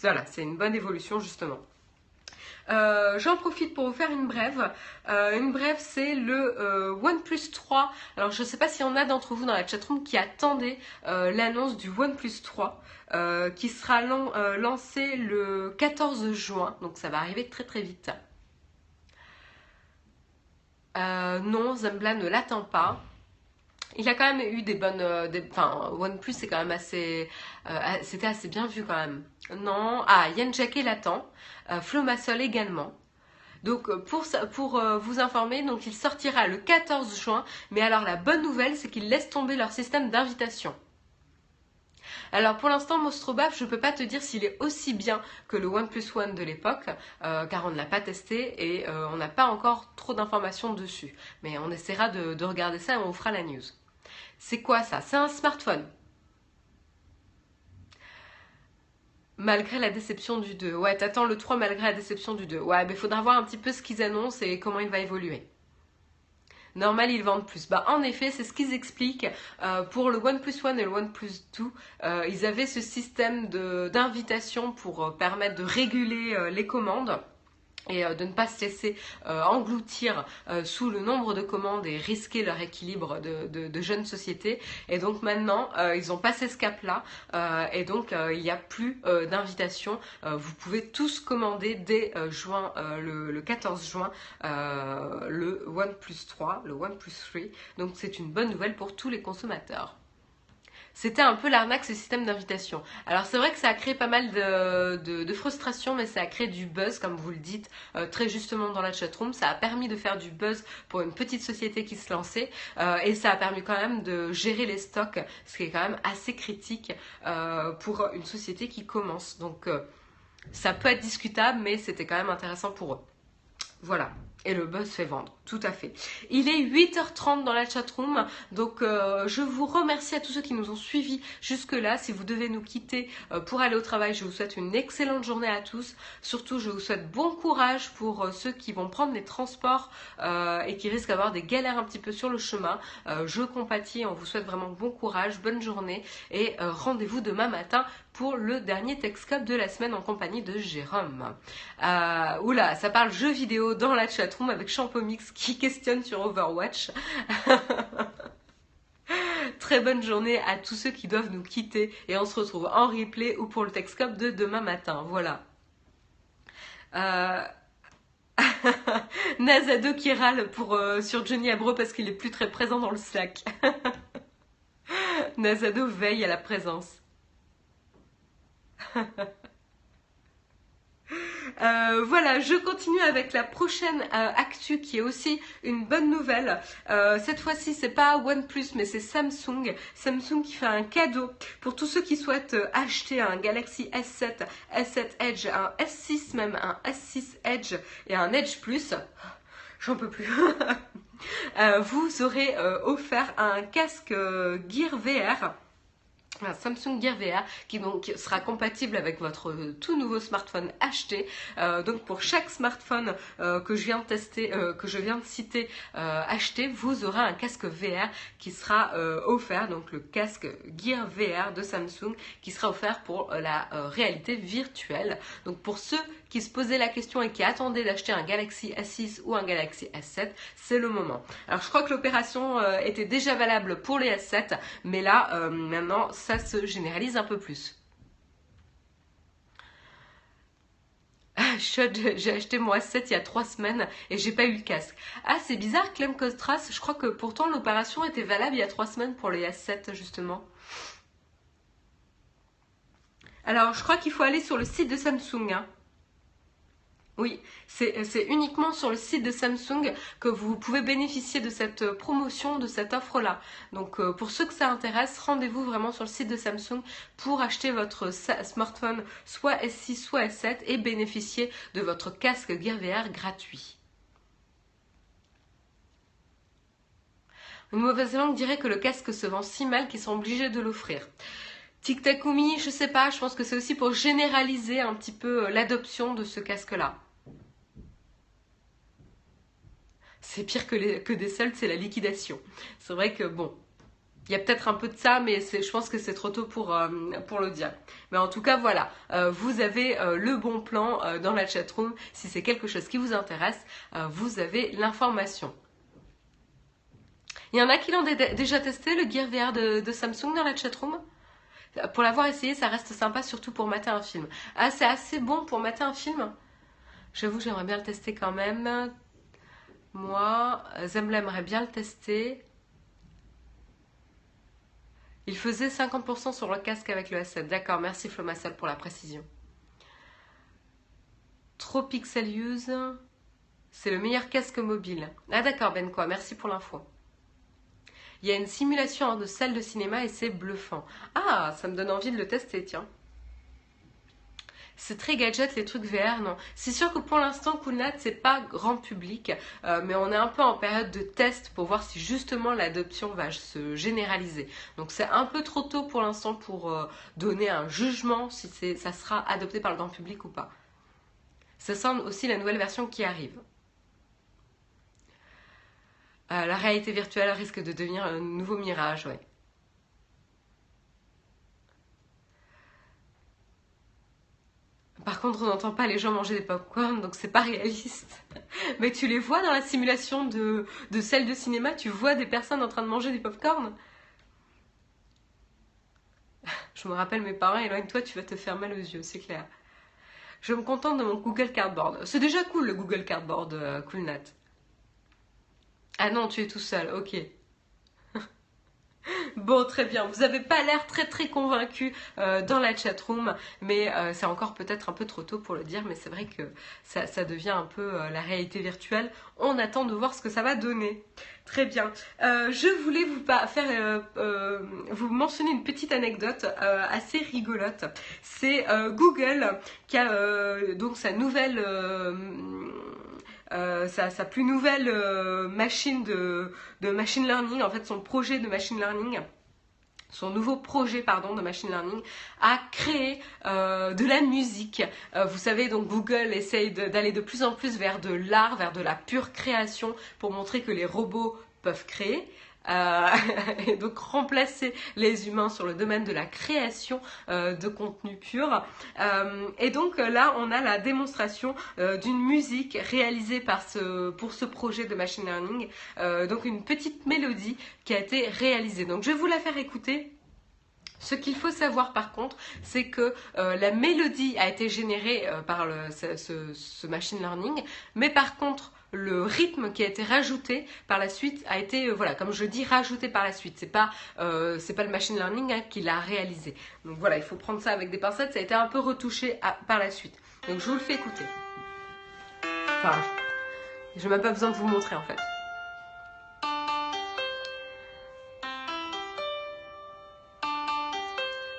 voilà, c'est une bonne évolution justement. Euh, j'en profite pour vous faire une brève. Euh, une brève, c'est le euh, OnePlus 3. Alors, je ne sais pas s'il y en a d'entre vous dans la chatroom qui attendaient l'annonce du OnePlus 3. qui sera lancé le 14 juin, donc ça va arriver très très vite. non, Zembla ne l'attend pas. Il a quand même eu des bonnes. enfin, OnePlus c'est quand même assez. C'était assez bien vu quand même. Non. Ah, Yann Jacquet l'attend. Euh, Flomasol également. Donc euh, pour, euh, vous informer, donc il sortira le 14 juin, mais alors la bonne nouvelle c'est qu'ils laissent tomber leur système d'invitation. Alors pour l'instant, Mostrobaf, je ne peux pas te dire s'il est aussi bien que le OnePlus One de l'époque, car on ne l'a pas testé et on n'a pas encore trop d'informations dessus. Mais on essaiera de, de regarder ça et on fera la news. C'est quoi ça? C'est un smartphone. Malgré la déception du 2. Ouais, t'attends le 3 malgré la déception du 2. Ouais, mais faudra voir un petit peu ce qu'ils annoncent et comment il va évoluer. Normal, ils vendent plus. Bah, en effet, c'est ce qu'ils expliquent. Euh, pour le OnePlus One et le OnePlus 2, euh, ils avaient ce système d'invitation pour euh, permettre de réguler les commandes et euh, de ne pas se laisser euh, engloutir euh, sous le nombre de commandes et risquer leur équilibre de, jeunes sociétés. Et donc maintenant, ils ont passé ce cap-là et donc il n'y a plus d'invitation. vous pouvez tous commander dès juin, le, le, 14 juin, le OnePlus 3, le OnePlus 3. Donc c'est une bonne nouvelle pour tous les consommateurs c'était un peu l'arnaque ce système d'invitation. Alors c'est vrai que ça a créé pas mal de, frustration, mais ça a créé du buzz, comme vous le dites euh, très justement dans la chatroom. Ça a permis de faire du buzz pour une petite société qui se lançait euh, et ça a permis quand même de gérer les stocks, ce qui est quand même assez critique euh, pour une société qui commence. Donc ça peut être discutable, mais c'était quand même intéressant pour eux. Voilà. Et le buzz fait vendre. tout à fait. Il est 8h30 dans la chatroom, donc euh, je vous remercie à tous ceux qui nous ont suivis jusque-là. Si vous devez nous quitter euh, pour aller au travail, je vous souhaite une excellente journée à tous. Surtout, je vous souhaite bon courage pour euh, ceux qui vont prendre les transports et qui risquent d'avoir des galères un petit peu sur le chemin. je compatis, on vous souhaite vraiment bon courage, bonne journée et rendez-vous demain matin pour le dernier Texcop de la semaine en compagnie de Jérôme. Oula, ça parle jeux vidéo dans la chatroom avec Champomix qui questionne sur Overwatch. Très bonne journée à tous ceux qui doivent nous quitter et on se retrouve en replay ou pour le Texcop de demain matin. Voilà. Euh... Nazado qui râle pour, euh, sur Johnny Abreu parce qu'il est plus très présent dans le Slack. Nazado veille à la présence. Euh, voilà, je continue avec la prochaine euh, actu qui est aussi une bonne nouvelle. Euh, cette fois-ci, c'est pas OnePlus, mais c'est Samsung. Samsung qui fait un cadeau pour tous ceux qui souhaitent acheter un Galaxy S7, S7 Edge, un S6 même, un S6 Edge et un Edge Plus. J'en peux plus. vous aurez offert un casque Gear VR un Samsung Gear VR qui donc sera compatible avec votre tout nouveau smartphone acheté. Euh, donc pour chaque smartphone euh, que je viens de tester, euh, que je viens de citer acheté, vous aurez un casque VR qui sera offert, donc le casque Gear VR de Samsung qui sera offert pour la réalité virtuelle. Donc pour ceux qui se posaient la question et qui attendaient d'acheter un Galaxy S6 ou un Galaxy S7, c'est le moment. Alors je crois que l'opération était déjà valable pour les S7, mais là maintenant ça se généralise un peu plus. Ah, j'ai acheté mon S7 il y a trois semaines et j'ai pas eu le casque. Ah, c'est bizarre, Clem Costras. Je crois que pourtant l'opération était valable il y a trois semaines pour les S7, justement. Alors, je crois qu'il faut aller sur le site de Samsung. Hein. Oui, c'est uniquement sur le site de Samsung que vous pouvez bénéficier de cette promotion, de cette offre-là. Donc euh, pour ceux que ça intéresse, rendez-vous vraiment sur le site de Samsung pour acheter votre smartphone soit S6 soit S7 et bénéficier de votre casque Gear VR gratuit. Une mauvaise langue dirait que le casque se vend si mal qu'ils sont obligés de l'offrir. Tic Takumi, je sais pas, je pense que c'est aussi pour généraliser un petit peu euh, l'adoption de ce casque-là. C'est pire que, des soldes, c'est la liquidation. C'est vrai que bon, il y a peut-être un peu de ça, mais je pense que c'est trop tôt pour, euh, pour le dire. Mais en tout cas, voilà, euh, vous avez euh, le bon plan dans la chatroom. Si c'est quelque chose qui vous intéresse, vous avez l'information. Il y en a qui l'ont déjà testé, le Gear VR de, de Samsung dans la chatroom? Pour l'avoir essayé, ça reste sympa, surtout pour mater un film. Ah, c'est assez bon pour mater un film? J'avoue, j'aimerais bien le tester quand même. Moi, Zembla aimerait bien le tester. Il faisait 50% sur le casque avec le S7. D'accord, merci Flomassel pour la précision. Trop pixel use, c'est le meilleur casque mobile. Ah d'accord Ben quoi, merci pour l'info. Il y a une simulation de salle de cinéma et c'est bluffant. Ah, ça me donne envie de le tester, tiens c'est très gadget les trucs VR, non. C'est sûr que pour l'instant, Coolnat, c'est pas grand public, euh, mais on est un peu en période de test pour voir si justement l'adoption va se généraliser. Donc c'est un peu trop tôt pour l'instant pour euh, donner un jugement si ça sera adopté par le grand public ou pas. Ça semble aussi la nouvelle version qui arrive. Euh, la réalité virtuelle risque de devenir un nouveau mirage, ouais. Par contre, on n'entend pas les gens manger des pop-corn, donc c'est pas réaliste. Mais tu les vois dans la simulation de, celle de cinéma, tu vois des personnes en train de manger des pop-corn Je me rappelle mes parents, éloigne-toi, tu vas te faire mal aux yeux, c'est clair. Je me contente de mon Google Cardboard. C'est déjà cool le Google Cardboard, euh, CoolNat. Ah non, tu es tout seul, ok. Bon, très bien. Vous n'avez pas l'air très très convaincu euh, dans la chatroom, mais euh, c'est encore peut-être un peu trop tôt pour le dire, mais c'est vrai que ça, devient un peu euh, la réalité virtuelle. On attend de voir ce que ça va donner. Très bien. je voulais vous faire vous mentionner une petite anecdote assez rigolote. C'est Google qui a donc sa nouvelle sa, sa, plus nouvelle machine de, machine learning, en fait son projet de machine learning son nouveau projet pardon de machine learning a créé euh, de la musique. Euh, vous savez donc Google essaye d'aller de, plus en plus vers de l'art, vers de la pure création pour montrer que les robots peuvent créer. Euh, et donc remplacer les humains sur le domaine de la création euh, de contenu pur. Euh, et donc là, on a la démonstration d'une musique réalisée pour ce projet de machine learning. donc une petite mélodie qui a été réalisée. Donc je vais vous la faire écouter. Ce qu'il faut savoir par contre, c'est que la mélodie a été générée par ce, machine learning, mais par contre le rythme qui a été rajouté par la suite a été, euh, voilà, comme je dis, rajouté par la suite. C'est pas, euh, c'est pas le machine learning hein, qui l'a réalisé. Donc voilà, il faut prendre ça avec des pincettes. Ça a été un peu retouché par la suite. Donc je vous le fais écouter. Enfin, je n'ai même pas besoin de vous montrer en fait.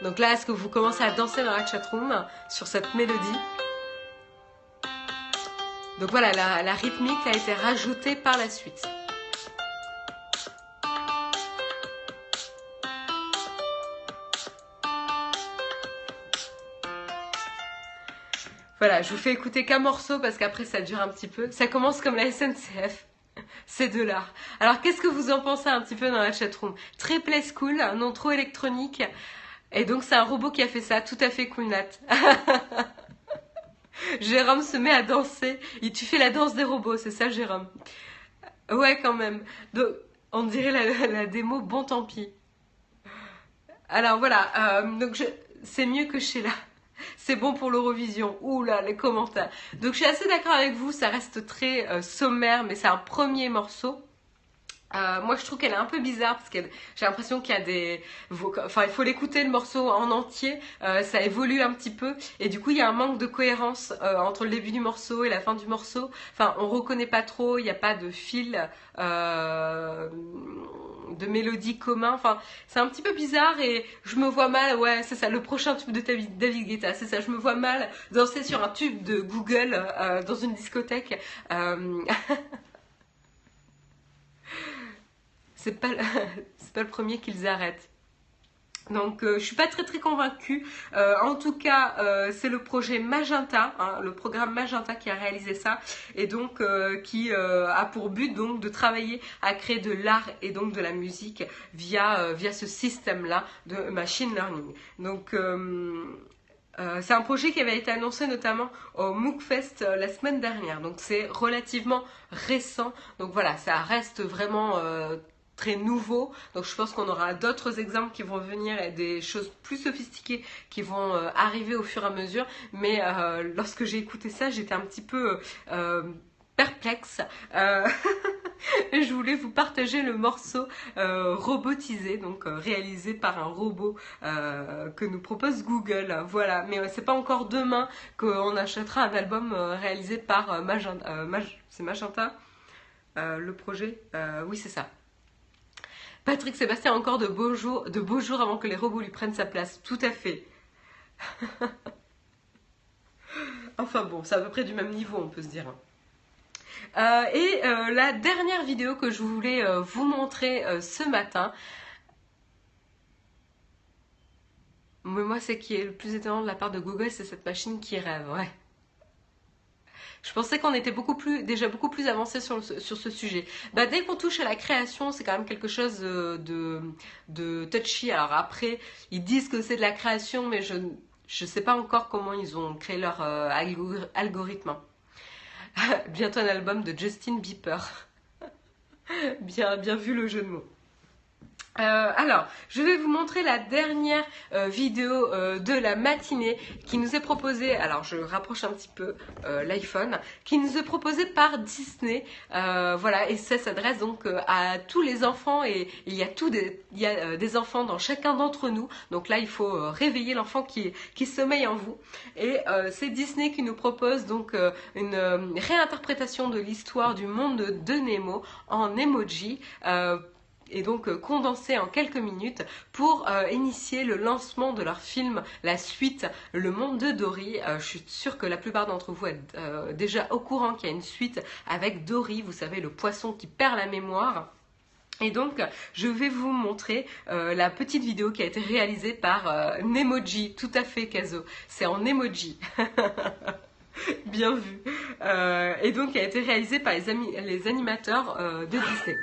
Donc là, est-ce que vous commencez à danser dans la chatroom sur cette mélodie? Donc voilà, la, rythmique a été rajoutée par la suite. Voilà, je vous fais écouter qu'un morceau parce qu'après ça dure un petit peu. Ça commence comme la SNCF. C'est de l'art. Alors qu'est-ce que vous en pensez un petit peu dans la chatroom? Très play school, non trop électronique. Et donc c'est un robot qui a fait ça, tout à fait cool Nat. Jérôme se met à danser. Et tu fais la danse des robots, c'est ça, Jérôme? Ouais, quand même. Donc, on dirait la, démo, bon tant pis. Alors voilà, euh, donc c'est mieux que Sheila. C'est bon pour l'Eurovision. Ouh là, les commentaires. Donc je suis assez d'accord avec vous, ça reste très euh, sommaire, mais c'est un premier morceau. Euh, moi, je trouve qu'elle est un peu bizarre parce que j'ai l'impression qu'il y a des, enfin, il faut l'écouter le morceau en entier. Euh, ça évolue un petit peu et du coup, il y a un manque de cohérence euh, entre le début du morceau et la fin du morceau. Enfin, on reconnaît pas trop. Il n'y a pas de fil de mélodie commun. Enfin, c'est un petit peu bizarre et je me vois mal. Ouais, c'est ça, le prochain tube de David Guetta. C'est ça, je me vois mal danser sur un tube de Google dans une discothèque. c'est pas, pas le premier qu'ils arrêtent. Donc euh, je suis pas très très convaincue. Euh, en tout cas, euh, c'est le projet Magenta, hein, le programme Magenta qui a réalisé ça et donc qui a pour but donc de travailler à créer de l'art et donc de la musique via ce système-là de machine learning. Donc c'est un projet qui avait été annoncé notamment au MOOCFest la semaine dernière, donc c'est relativement récent. Donc voilà, ça reste vraiment très nouveau. Donc je pense qu'on aura d'autres exemples qui vont venir et des choses plus sophistiquées qui vont euh, arriver au fur et à mesure. Mais euh, lorsque j'ai écouté ça, j'étais un petit peu euh, perplexe. je voulais vous partager le morceau robotisé, donc réalisé par un robot que nous propose Google. Voilà, mais c'est pas encore demain qu'on achètera un album réalisé par Magenta. c'est Magenta le projet Oui, c'est ça. Patrick Sébastien encore de beaux jours, avant que les robots lui prennent sa place. Tout à fait. enfin bon, c'est à peu près du même niveau, on peut se dire. Euh, et euh, la dernière vidéo que je voulais euh, vous montrer ce matin, mais moi, c'est qui est le plus étonnant de la part de Google, c'est cette machine qui rêve, ouais. Je pensais qu'on était déjà beaucoup plus avancé sur, ce sujet. Bah, dès qu'on touche à la création, c'est quand même quelque chose euh, de, touchy. Alors après, ils disent que c'est de la création, mais je ne sais pas encore comment ils ont créé leur euh, algorithme. Bientôt un album de Justin Bieber. bien, bien vu le jeu de mots. Euh, alors, je vais vous montrer la dernière euh, vidéo euh, de la matinée qui nous est proposée, alors je rapproche un petit peu l'iPhone, qui nous est proposée par Disney. voilà, et ça s'adresse donc à tous les enfants et il y a, tout des, il y a des enfants dans chacun d'entre nous. Donc là, il faut réveiller l'enfant qui, qui sommeille en vous. Et c'est Disney qui nous propose donc une réinterprétation de l'histoire du monde de Nemo en emoji et donc condensé en quelques minutes pour initier le lancement de leur film, la suite, Le Monde de Dory. je suis sûre que la plupart d'entre vous êtes déjà au courant qu'il y a une suite avec Dory, vous savez, le poisson qui perd la mémoire. Et donc, je vais vous montrer euh, la petite vidéo qui a été réalisée par euh, Nemoji, tout à fait Kazo. C'est en emoji. Bien vu. Euh, et donc, qui a été réalisée par les animateurs de Disney.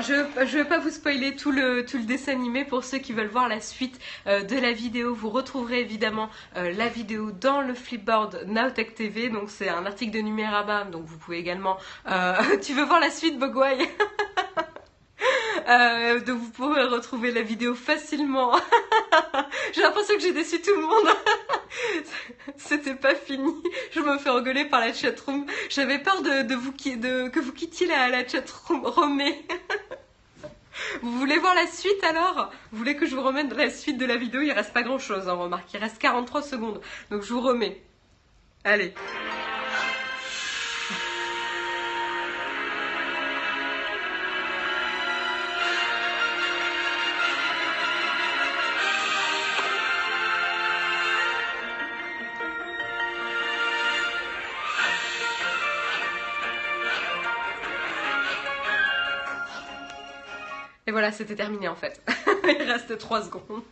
Je ne vais pas vous spoiler tout le, dessin animé pour ceux qui veulent voir la suite euh, de la vidéo. Vous retrouverez évidemment euh, la vidéo dans le flipboard Nowtech TV. Donc c'est un article de Numérama. Donc vous pouvez également... Euh, tu veux voir la suite Bogwai? Donc vous pourrez retrouver la vidéo facilement. j'ai l'impression que j'ai déçu tout le monde. C'était pas fini. Je me fais engueuler par la chatroom. J'avais peur de, vous, que vous quittiez la, la chatroom Romé. Vous voulez voir la suite alors? Vous voulez que je vous remette la suite de la vidéo? Il reste pas grand chose, hein, remarque. Il reste 43 secondes. Donc je vous remets. Allez. C'était terminé en fait. Il reste 3 secondes.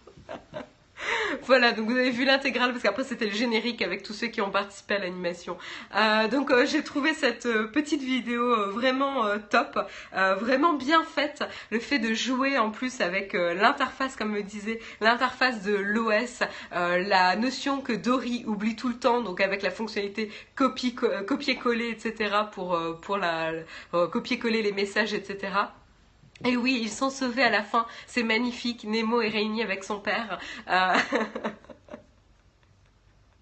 voilà, donc vous avez vu l'intégrale parce qu'après c'était le générique avec tous ceux qui ont participé à l'animation. Euh, donc euh, j'ai trouvé cette euh, petite vidéo vraiment top, vraiment bien faite. Le fait de jouer en plus avec l'interface, comme me disait, l'interface de l'OS, la notion que Dory oublie tout le temps, donc avec la fonctionnalité copier-coller, etc. pour, pour la copier-coller les messages, etc. Et oui, ils sont sauvés à la fin. C'est magnifique. Nemo est réuni avec son père. Euh,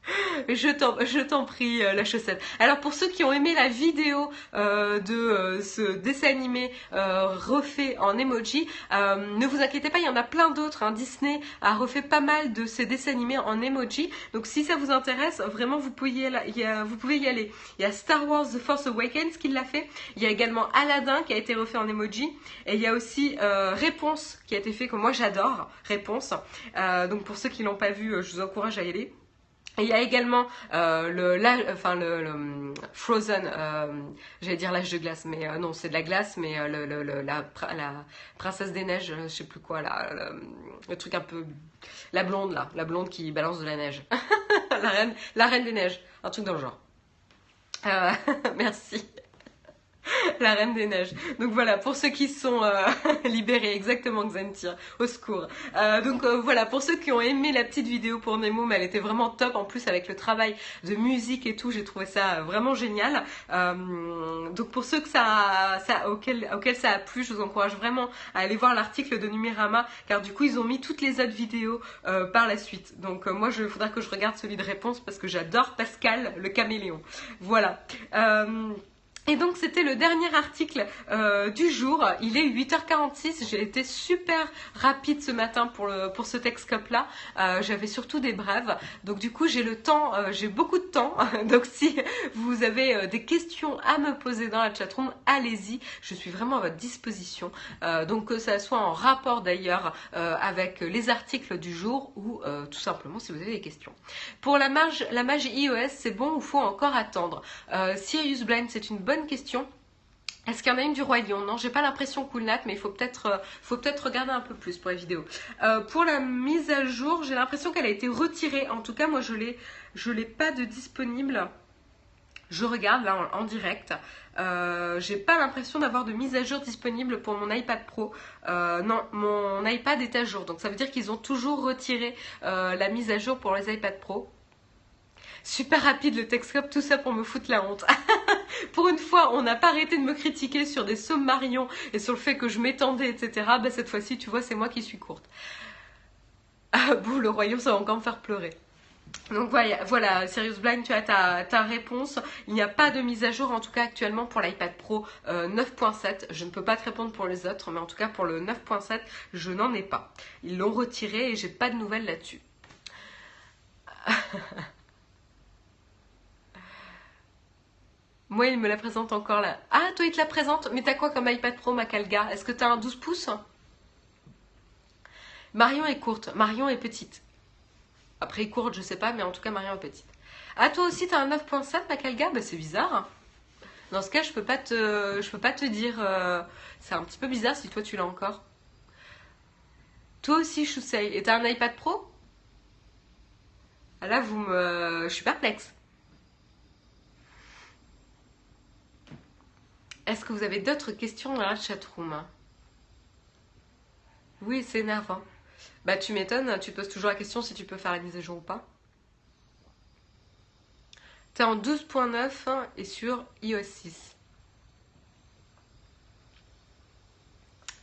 Je t'en prie, euh, la chaussette. Alors pour ceux qui ont aimé la vidéo euh, de euh, ce dessin animé refait en emoji, ne vous inquiétez pas, il y en a plein d'autres. Hein. Disney a refait pas mal de ces dessins animés en emoji. Donc si ça vous intéresse, vraiment vous pouvez y aller. vous pouvez y aller. Il y a Star Wars The Force Awakens qui l'a fait. Il y a également Aladdin qui a été refait en emoji. Et il y a aussi Réponse qui a été fait que moi j'adore. Réponse. donc pour ceux qui l'ont pas vu, je vous encourage à y aller il y a également euh, le, enfin le, Frozen, euh, j'allais dire l'âge de glace, mais euh, non, c'est de la glace, mais le, la, la, princesse des neiges, je sais plus quoi, là, le, truc un peu, la blonde là, la blonde qui balance de la neige, la reine, la reine des neiges, un truc dans le genre. Euh, merci. la Reine des Neiges. Donc voilà, pour ceux qui sont euh, libérés, exactement Xantir, au secours. Euh, donc euh, voilà, pour ceux qui ont aimé la petite vidéo pour Nemo, mais elle était vraiment top. En plus, avec le travail de musique et tout, j'ai trouvé ça vraiment génial. donc pour ceux que ça, auquel ça a plu, je vous encourage vraiment à aller voir l'article de Numérama, car du coup, ils ont mis toutes les autres vidéos par la suite. Donc moi, il faudra que je regarde celui de réponse parce que j'adore Pascal, le caméléon. Voilà. Et donc c'était le dernier article euh, du jour. Il est 8h46. J'ai été super rapide ce matin pour, pour ce Texcope là. Euh, J'avais surtout des brèves. Donc du coup j'ai le temps, euh, j'ai beaucoup de temps. donc si vous avez des questions à me poser dans la chatroom, allez-y. Je suis vraiment à votre disposition. Donc que ça soit en rapport d'ailleurs avec les articles du jour ou tout simplement si vous avez des questions. Pour la, marge, la magie iOS, c'est bon ou faut encore attendre? Sirius Blind, c'est une bonne question. Est-ce qu'il y en a une du Roi Lion? Non, j'ai pas l'impression Coolnat, mais il faut peut-être euh, faut peut-être regarder un peu plus pour la vidéo. Euh, pour la mise à jour, j'ai l'impression qu'elle a été retirée. En tout cas, moi, je l'ai je l'ai pas de disponible. Je regarde là en, direct. Euh, j'ai pas l'impression d'avoir de mise à jour disponible pour mon iPad Pro. non, mon iPad est à jour. Donc ça veut dire qu'ils ont toujours retiré la mise à jour pour les iPad Pro. Super rapide le Texcope, tout ça pour me foutre la honte. pour une fois, on n'a pas arrêté de me critiquer sur des sommarions et sur le fait que je m'étendais, etc. Bah, cette fois-ci, tu vois, c'est moi qui suis courte. Ah, bon, le royaume, ça va encore me faire pleurer. Donc voilà, voilà, Sirius Blind, tu as ta, réponse. Il n'y a pas de mise à jour, en tout cas actuellement pour l'iPad Pro 9.7. Euh, je ne peux pas te répondre pour les autres, mais en tout cas pour le 9.7, je n'en ai pas. Ils l'ont retiré et j'ai pas de nouvelles là-dessus. Moi, il me la présente encore là. Ah, toi, il te la présente Mais t'as quoi comme iPad Pro, Macalga Est-ce que t'as un 12 pouces? Marion est courte, Marion est petite. Après, courte, je sais pas, mais en tout cas, Marion est petite. Ah, toi aussi, t'as un 9.7, Macalga Bah, c'est bizarre. Dans ce cas, je peux pas te, je peux pas te dire. Euh, c'est un petit peu bizarre si toi, tu l'as encore. Toi aussi, Chousei. Et t'as un iPad Pro? Ah, Là, vous me. Je suis perplexe. Est-ce que vous avez d'autres questions dans la chatroom Oui, c'est énervant. Bah tu m'étonnes, tu poses toujours la question si tu peux faire la mise à jour ou pas. Tu es en 12.9 et sur iOS 6.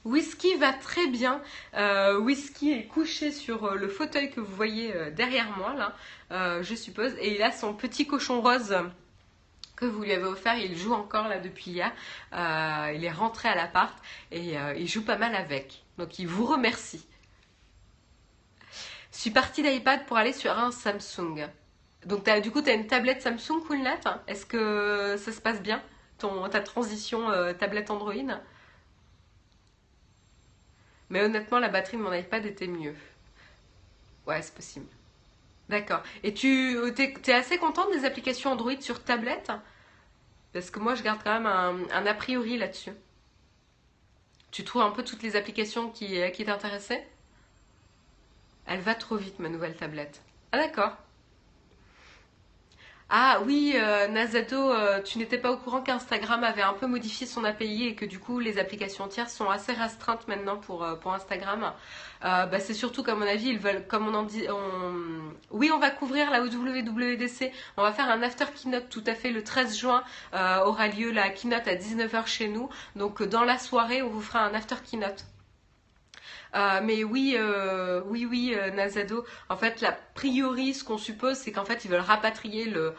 Whisky va très bien. Euh, Whisky est couché sur euh, le fauteuil que vous voyez euh, derrière moi, là, je suppose. Et il a son petit cochon rose que vous lui avez offert. Il joue encore là depuis hier. Euh, il est rentré à l'appart et euh, il joue pas mal avec. Donc il vous remercie. Je suis partie d'iPad pour aller sur un Samsung. Donc du coup, tu as une tablette Samsung Coolnet. Est-ce que ça se passe bien ton, Ta transition euh, tablette Android? Mais honnêtement, la batterie de mon iPad était mieux. Ouais, c'est possible. D'accord. Et tu es, assez contente des applications Android sur tablette? Parce que moi, je garde quand même un, a priori là-dessus. Tu trouves un peu toutes les applications qui, qui t'intéressaient? Elle va trop vite, ma nouvelle tablette. Ah d'accord. Ah oui, euh, Nazado, euh, tu n'étais pas au courant qu'Instagram avait un peu modifié son API et que du coup les applications tierces sont assez restreintes maintenant pour, euh, Instagram. bah, c'est surtout qu'à mon avis, ils veulent, comme on en dit, oui, on va couvrir la WWDC, on va faire un after keynote tout à fait le 13 juin, aura lieu la keynote à 19h chez nous. Donc dans la soirée, on vous fera un after keynote. Euh, mais oui, euh, oui, oui, euh, Nazado. En fait, la priori, ce qu'on suppose, c'est qu'en fait, ils veulent rapatrier le,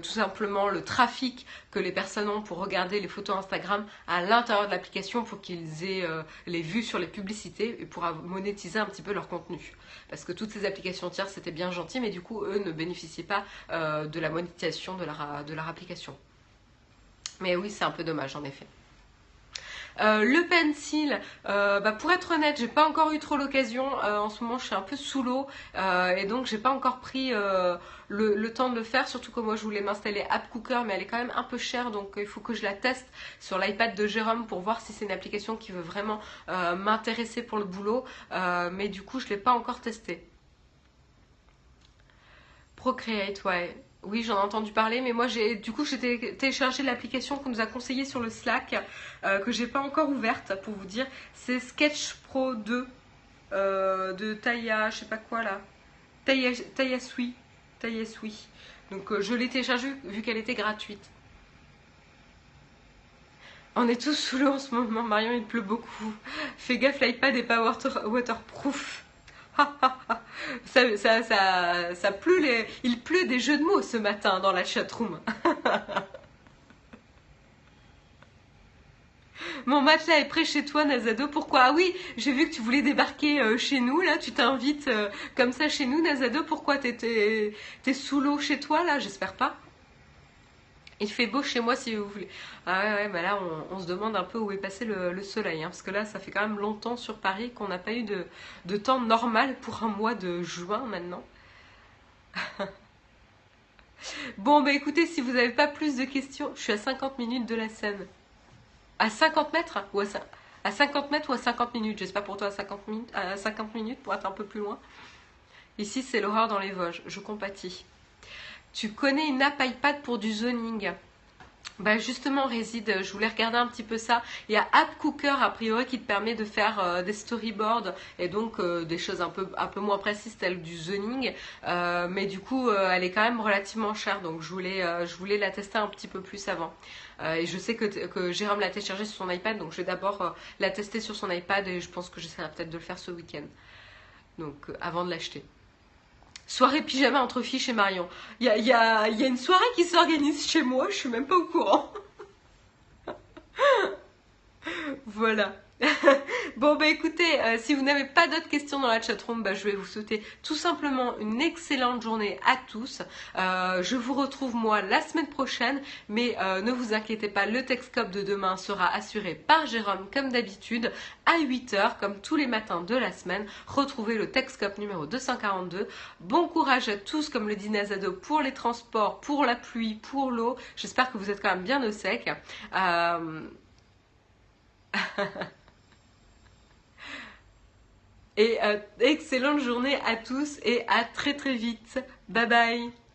tout simplement le trafic que les personnes ont pour regarder les photos Instagram à l'intérieur de l'application pour qu'ils aient les vues sur les publicités et pour monétiser un petit peu leur contenu. Parce que toutes ces applications tierces, c'était bien gentil, mais du coup, eux ne bénéficiaient pas de la monétisation de leur, de leur application. Mais oui, c'est un peu dommage en effet. Euh, le pencil, euh, bah, pour être honnête, j'ai pas encore eu trop l'occasion. Euh, en ce moment, je suis un peu sous l'eau et donc j'ai pas encore pris le, temps de le faire. Surtout que moi, je voulais m'installer App Cooker, mais elle est quand même un peu chère, donc il faut que je la teste sur l'iPad de Jérôme pour voir si c'est une application qui veut vraiment m'intéresser pour le boulot. mais du coup, je l'ai pas encore testé. Procreate, ouais. Oui, j'en ai entendu parler, mais moi j'ai du coup j'ai téléchargé l'application qu'on nous a conseillée sur le Slack, euh, que j'ai pas encore ouverte pour vous dire. C'est Sketch Pro 2 euh, de Taya, je sais pas quoi là. Taya, Tayasui. Tayasui. Donc euh, je l'ai téléchargée vu qu'elle était gratuite. On est tous sous l'eau en ce moment, Marion, il pleut beaucoup. Fais gaffe, l'iPad n'est pas waterproof. ça, ça, ça, pleut. Il pleut des jeux de mots ce matin dans la chatroom. Mon matelas est prêt chez toi, Nazado. Pourquoi? Ah oui, j'ai vu que tu voulais débarquer euh, chez nous, là. Tu t'invites euh, comme ça chez nous, Nazado. Pourquoi T'es sous l'eau chez toi, là? J'espère pas. Il fait beau chez moi si vous voulez. Ah ouais, ouais bah là on, se demande un peu où est passé le, soleil. Hein, parce que là ça fait quand même longtemps sur Paris qu'on n'a pas eu de, temps normal pour un mois de juin maintenant. bon bah écoutez, si vous n'avez pas plus de questions, je suis à 50 minutes de la scène. À 50 mètres ou à, à 50 mètres ou à 50 minutes J'espère pour toi à 50 minutes, à 50 minutes pour être un peu plus loin. Ici c'est l'horreur dans les Vosges, je compatis. Tu connais une app iPad pour du zoning bah justement réside, je voulais regarder un petit peu ça. Il y a App Cooker a priori qui te permet de faire euh, des storyboards et donc euh, des choses un peu, moins précises telles du zoning. Euh, mais du coup elle est quand même relativement chère donc je voulais, je voulais la tester un petit peu plus avant. et je sais que, que Jérôme l'a téléchargé sur son iPad donc je vais d'abord la tester sur son iPad et je pense que j'essaierai peut-être de le faire ce week-end. Donc avant de l'acheter. Soirée pyjama entre filles chez Marion. Il y a, une soirée qui s'organise chez moi, je suis même pas au courant. voilà. bon bah écoutez, euh, si vous n'avez pas d'autres questions dans la chatroom, bah, je vais vous souhaiter tout simplement une excellente journée à tous. Euh, je vous retrouve moi la semaine prochaine, mais euh, ne vous inquiétez pas, le Texcop de demain sera assuré par Jérôme comme d'habitude à 8h comme tous les matins de la semaine. Retrouvez le Texcop numéro 242. Bon courage à tous comme le dit Nazado pour les transports, pour la pluie, pour l'eau. J'espère que vous êtes quand même bien au sec. Et euh, excellente journée à tous et à très très vite. Bye bye